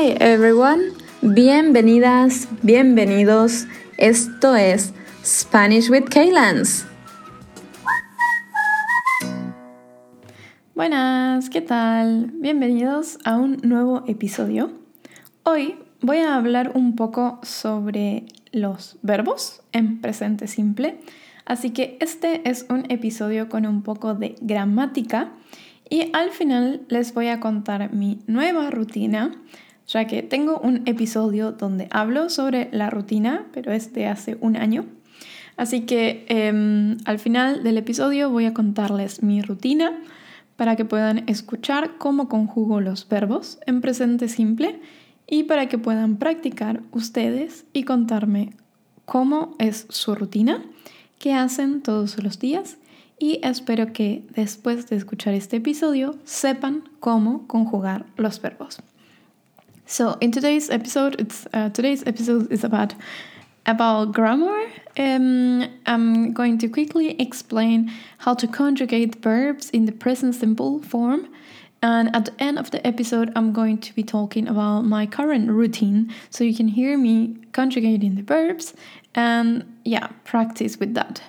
Hi everyone, bienvenidas, bienvenidos. Esto es Spanish with Kaylans. Buenas, ¿qué tal? Bienvenidos a un nuevo episodio. Hoy voy a hablar un poco sobre los verbos en presente simple, así que este es un episodio con un poco de gramática y al final les voy a contar mi nueva rutina, ya que tengo un episodio donde hablo sobre la rutina, pero es de hace un año. Así que em, al final del episodio voy a contarles mi rutina para que puedan escuchar cómo conjugo los verbos en presente simple y para que puedan practicar ustedes y contarme cómo es su rutina, qué hacen todos los días y espero que después de escuchar este episodio sepan cómo conjugar los verbos. So in today's episode, it's uh, today's episode is about about grammar. Um, I'm going to quickly explain how to conjugate verbs in the present simple form. And at the end of the episode, I'm going to be talking about my current routine so you can hear me conjugating the verbs and, yeah, practice with that.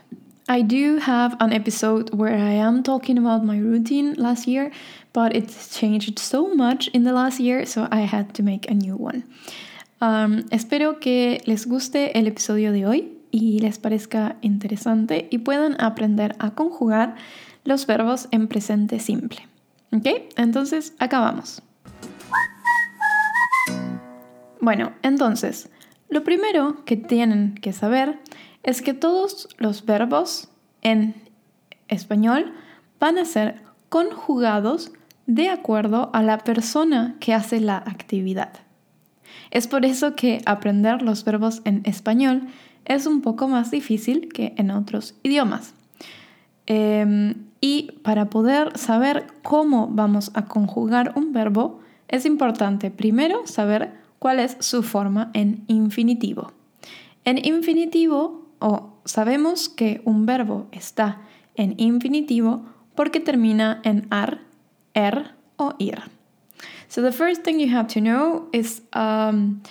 I do have an episode where I am talking about my routine last year, but it's changed so much in the last year, so I had to make a new one. Um, espero que les guste el episodio de hoy y les parezca interesante y puedan aprender a conjugar los verbos en presente simple. ¿Ok? Entonces, acabamos. Bueno, entonces, lo primero que tienen que saber es que todos los verbos en español van a ser conjugados de acuerdo a la persona que hace la actividad. Es por eso que aprender los verbos en español es un poco más difícil que en otros idiomas. Em, y para poder saber cómo vamos a conjugar un verbo, es importante primero saber cuál es su forma en infinitivo. En infinitivo, o sabemos que un verbo está en infinitivo porque termina en ar, er o ir. So the first thing you have to know is um,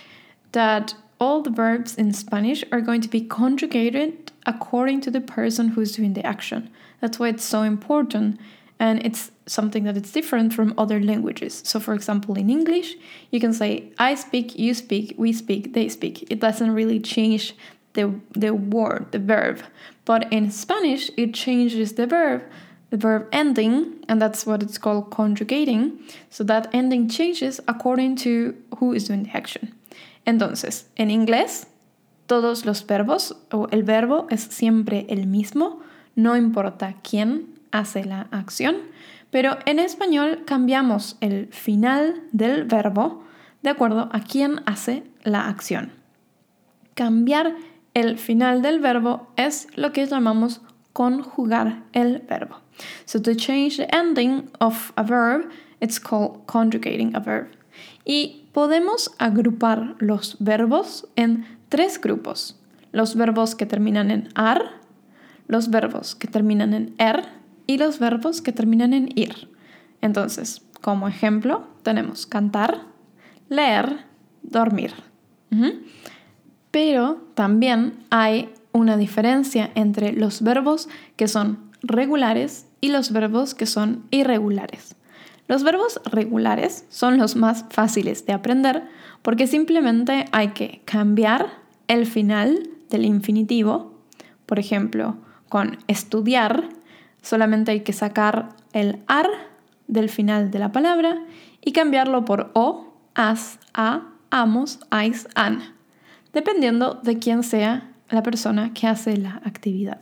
that all the verbs in Spanish are going to be conjugated according to the person who's doing the action. That's why it's so important and it's something that is different from other languages. So for example, in English, you can say I speak, you speak, we speak, they speak. It doesn't really change the the word, the verb. But in Spanish, it changes the verb the verb ending, and that's what it's called conjugating. So that ending changes according to who is doing the action. Entonces, en inglés, todos los verbos o el verbo es siempre el mismo, no importa quién hace la acción, pero en español cambiamos el final del verbo de acuerdo a quién hace la acción. Cambiar el final del verbo es lo que llamamos conjugar el verbo. So to change the ending of a verb, it's called conjugating a verb. Y podemos agrupar los verbos en tres grupos. Los verbos que terminan en ar, los verbos que terminan en er y los verbos que terminan en ir. Entonces, como ejemplo, tenemos cantar, leer, dormir. Pero también hay una diferencia entre los verbos que son regulares y los verbos que son irregulares. Los verbos regulares son los más fáciles de aprender porque simplemente hay que cambiar el final del infinitivo. Por ejemplo, con estudiar solamente hay que sacar el ar del final de la palabra y cambiarlo por o, as, a, amos, ais, an, dependiendo de quién sea la persona que hace la actividad.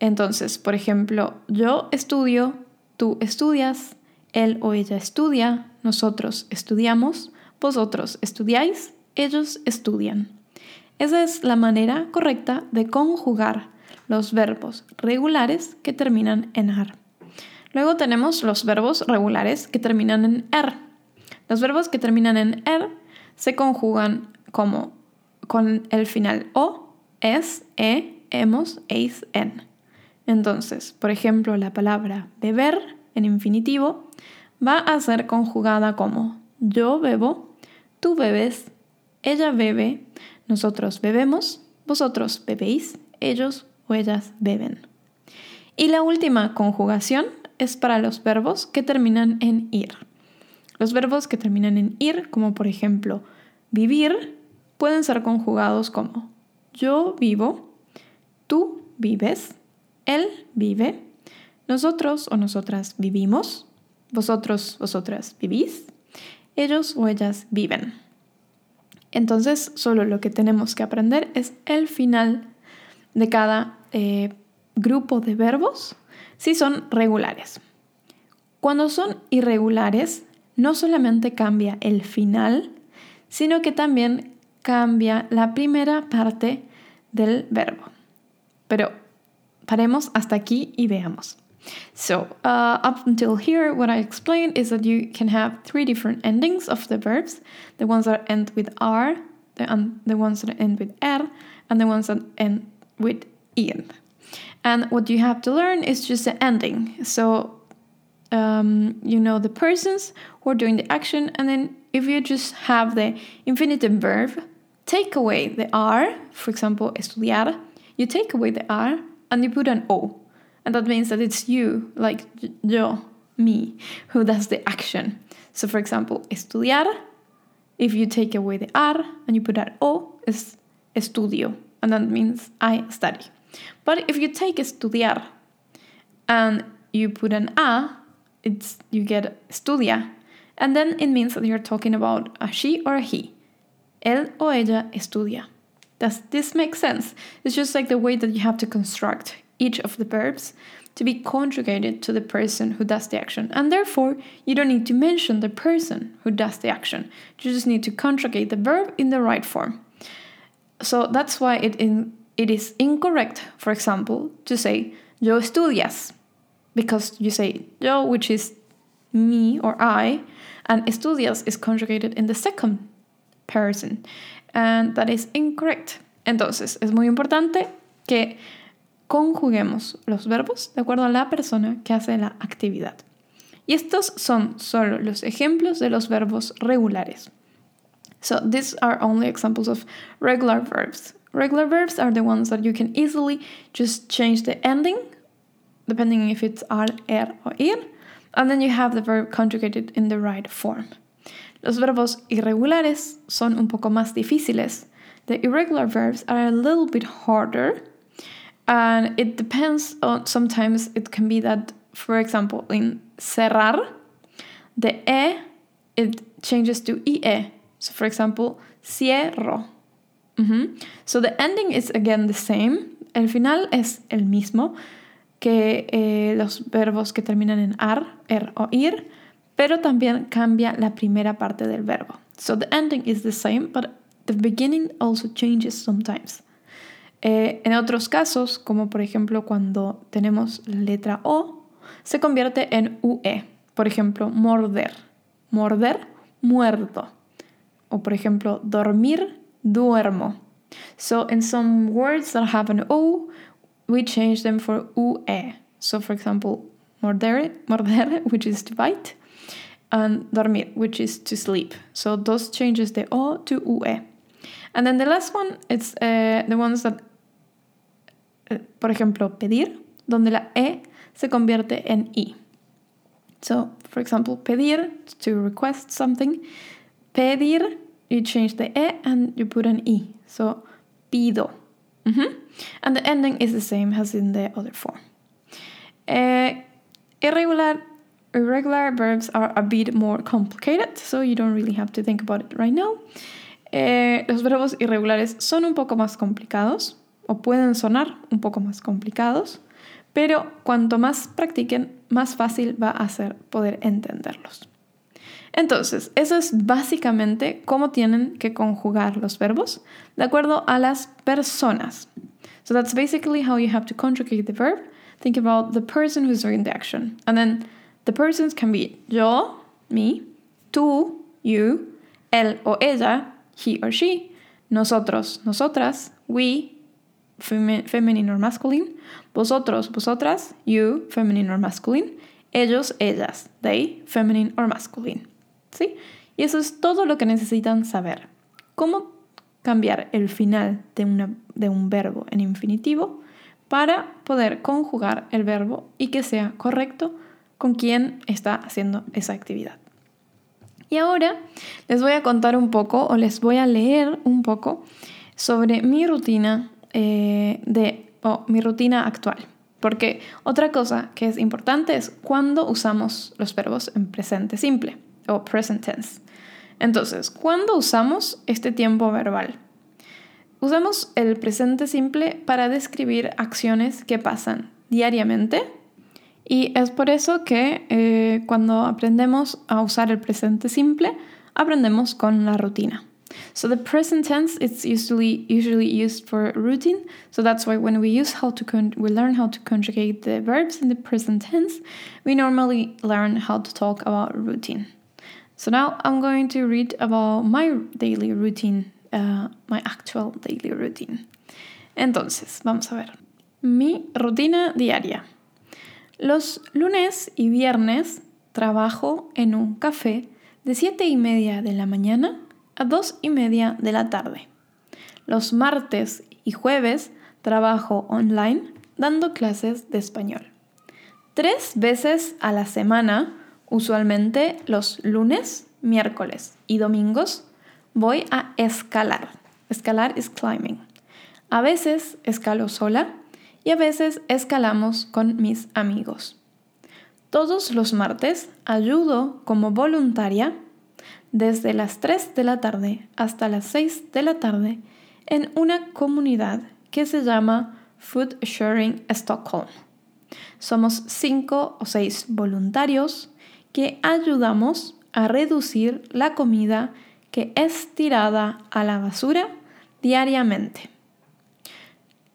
Entonces, por ejemplo, yo estudio, tú estudias, él o ella estudia, nosotros estudiamos, vosotros estudiáis, ellos estudian. Esa es la manera correcta de conjugar los verbos regulares que terminan en ar. Luego tenemos los verbos regulares que terminan en er. Los verbos que terminan en er se conjugan como con el final o, es, e, hemos, eis, en. Entonces, por ejemplo, la palabra beber en infinitivo va a ser conjugada como yo bebo, tú bebes, ella bebe, nosotros bebemos, vosotros bebéis, ellos o ellas beben. Y la última conjugación es para los verbos que terminan en ir. Los verbos que terminan en ir, como por ejemplo vivir, pueden ser conjugados como yo vivo, tú vives, él vive, nosotros o nosotras vivimos, vosotros, vosotras vivís, ellos o ellas viven. Entonces, solo lo que tenemos que aprender es el final de cada eh, grupo de verbos si son regulares. Cuando son irregulares, no solamente cambia el final, sino que también cambia la primera parte del verbo. Pero paremos hasta aquí y veamos. So, uh, up until here, what I explained is that you can have three different endings of the verbs the ones that end with R, the, um, the ones that end with R, and the ones that end with IN. And what you have to learn is just the ending. So, um, you know the persons who are doing the action, and then if you just have the infinitive verb, take away the R, for example, estudiar, you take away the R and you put an O. And that means that it's you, like yo, me, who does the action. So, for example, estudiar, if you take away the R and you put an O, is estudio. And that means I study. But if you take estudiar and you put an A, it's you get estudia. And then it means that you're talking about a she or a he. Él o ella estudia. Does this make sense? It's just like the way that you have to construct each of the verbs to be conjugated to the person who does the action. And therefore, you don't need to mention the person who does the action. You just need to conjugate the verb in the right form. So that's why it, in, it is incorrect, for example, to say yo estudias, because you say yo, which is me or I, and estudias is conjugated in the second person. And that is incorrect. Entonces, es muy importante que conjuguemos los verbos de acuerdo a la persona que hace la actividad. Y estos son solo los ejemplos de los verbos regulares. So these are only examples of regular verbs. Regular verbs are the ones that you can easily just change the ending, depending if it's ar, er, or ir, and then you have the verb conjugated in the right form. Los verbos irregulares son un poco más difíciles. The irregular verbs are a little bit harder, and it depends on sometimes it can be that, for example, in cerrar, the e it changes to ie. So, for example, cierro. Mm -hmm. So the ending is again the same. El final es el mismo que eh, los verbos que terminan en ar, er o ir, pero también cambia la primera parte del verbo. So the ending is the same, but the beginning also changes sometimes. Eh, en otros casos, como por ejemplo cuando tenemos la letra O, se convierte en UE. Por ejemplo, morder. Morder, muerto. O por ejemplo, dormir, duermo. So in some words that have an O, we change them for UE. So for example, morder, morder which is to bite, and dormir, which is to sleep. So those changes the O to UE. And then the last one, it's uh, the ones that, uh, por ejemplo, pedir, donde la E se convierte en I. So, for example, pedir, to request something. Pedir, you change the E and you put an I. So, pido. Mm -hmm. And the ending is the same as in the other form. Uh, irregular irregular verbs are a bit more complicated, so you don't really have to think about it right now. Eh, los verbos irregulares son un poco más complicados, o pueden sonar un poco más complicados, pero cuanto más practiquen, más fácil va a ser poder entenderlos. Entonces, eso es básicamente cómo tienen que conjugar los verbos de acuerdo a las personas. So that's basically how you have to conjugate the verb. Think about the person who's doing the action. And then The persons can be yo, me, tú, you, él o ella, he or she, nosotros, nosotras, we, femi feminine or masculine, vosotros, vosotras, you, feminine or masculine, ellos, ellas, they, feminine or masculine. ¿Sí? Y eso es todo lo que necesitan saber. ¿Cómo cambiar el final de, de un verbo en infinitivo para poder conjugar el verbo y que sea correcto con quien está haciendo esa actividad? Y ahora les voy a contar un poco o les voy a leer un poco sobre mi rutina eh, de mi rutina actual. Porque otra cosa que es importante es cuando usamos los verbos en presente simple o present tense. Entonces, ¿cuándo usamos este tiempo verbal? Usamos el presente simple para describir acciones que pasan diariamente y es por eso que eh, cuando aprendemos a usar el presente simple, aprendemos con la rutina. So the present tense it's usually usually used for routine. So that's why when we use how to we learn how to conjugate the verbs in the present tense, we normally learn how to talk about routine. So now I'm going to read about my daily routine, uh, my actual daily routine. Entonces, vamos a ver. Mi rutina diaria. Los lunes y viernes trabajo en un café de 7 y media de la mañana a 2 y media de la tarde. Los martes y jueves trabajo online dando clases de español. Tres veces a la semana, usualmente los lunes, miércoles y domingos, voy a escalar. Escalar es climbing. A veces escalo sola y a veces escalamos con mis amigos. Todos los martes ayudo como voluntaria desde las 3 de la tarde hasta las 6 de la tarde en una comunidad que se llama Food Sharing Stockholm. Somos 5 o 6 voluntarios que ayudamos a reducir la comida que es tirada a la basura diariamente.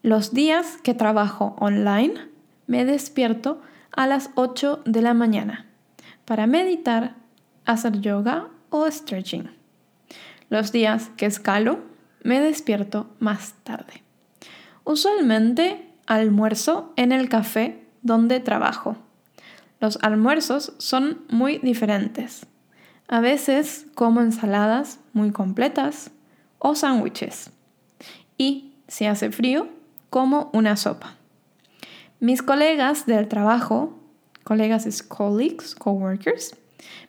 Los días que trabajo online me despierto a las 8 de la mañana para meditar, hacer yoga o stretching. Los días que escalo me despierto más tarde. Usualmente almuerzo en el café donde trabajo. Los almuerzos son muy diferentes. A veces como ensaladas muy completas o sándwiches. Y si hace frío, como una sopa. Mis colegas del trabajo, colegas es colleagues, coworkers,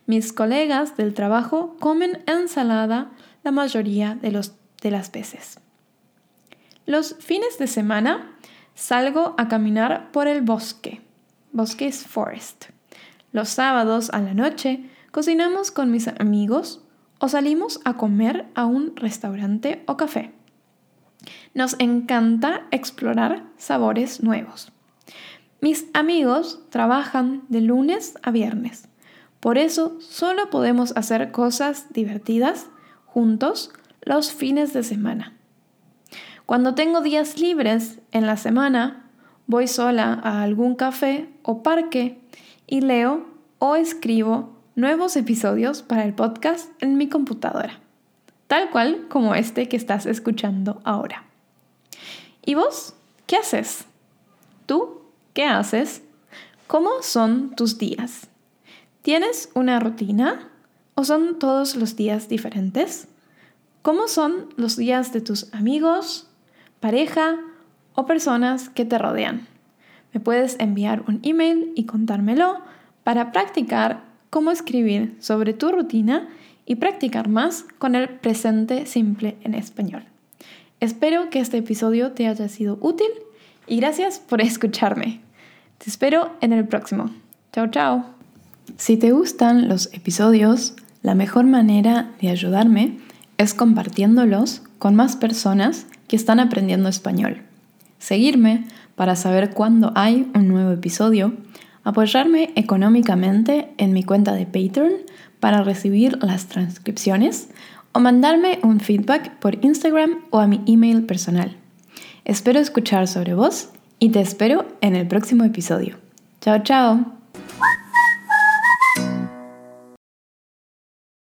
mis colegas del trabajo comen ensalada la mayoría de, los, de las veces. Los fines de semana salgo a caminar por el bosque. Bosque es forest. Los sábados a la noche cocinamos con mis amigos o salimos a comer a un restaurante o café. Nos encanta explorar sabores nuevos. Mis amigos trabajan de lunes a viernes. Por eso solo podemos hacer cosas divertidas juntos los fines de semana. Cuando tengo días libres en la semana, voy sola a algún café o parque y leo o escribo nuevos episodios para el podcast en mi computadora tal cual como este que estás escuchando ahora. ¿Y vos? ¿Qué haces? ¿Tú? ¿Qué haces? ¿Cómo son tus días? ¿Tienes una rutina? ¿O son todos los días diferentes? ¿Cómo son los días de tus amigos, pareja o personas que te rodean? Me puedes enviar un email y contármelo para practicar cómo escribir sobre tu rutina y practicar más con el presente simple en español. Espero que este episodio te haya sido útil y gracias por escucharme. Te espero en el próximo. Chao, chao. Si te gustan los episodios, la mejor manera de ayudarme es compartiéndolos con más personas que están aprendiendo español. Seguirme para saber cuándo hay un nuevo episodio, apoyarme económicamente en mi cuenta de Patreon para recibir las transcripciones o mandarme un feedback por Instagram o a mi email personal. Espero escuchar sobre vos y te espero en el próximo episodio. Chao, chao.